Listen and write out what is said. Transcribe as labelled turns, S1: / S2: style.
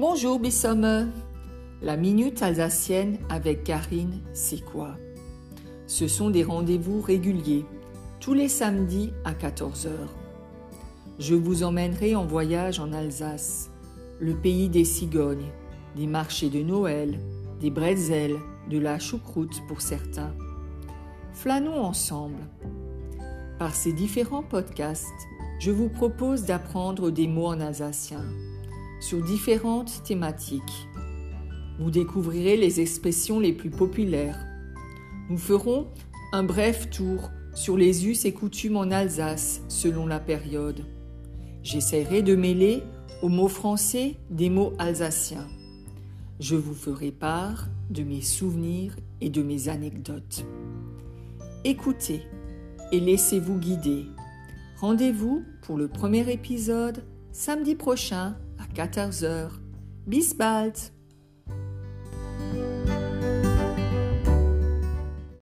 S1: Bonjour Bissomme. La minute alsacienne avec Karine, c'est quoi? Ce sont des rendez-vous réguliers, tous les samedis à 14h. Je vous emmènerai en voyage en Alsace, le pays des cigognes, des marchés de Noël, des bretzels, de la choucroute pour certains. Flânons ensemble. Par ces différents podcasts, je vous propose d'apprendre des mots en alsacien sur différentes thématiques. Vous découvrirez les expressions les plus populaires. Nous ferons un bref tour sur les us et coutumes en Alsace selon la période. J'essaierai de mêler aux mots français des mots alsaciens. Je vous ferai part de mes souvenirs et de mes anecdotes. Écoutez et laissez-vous guider. Rendez-vous pour le premier épisode samedi prochain 14h. Bis bald!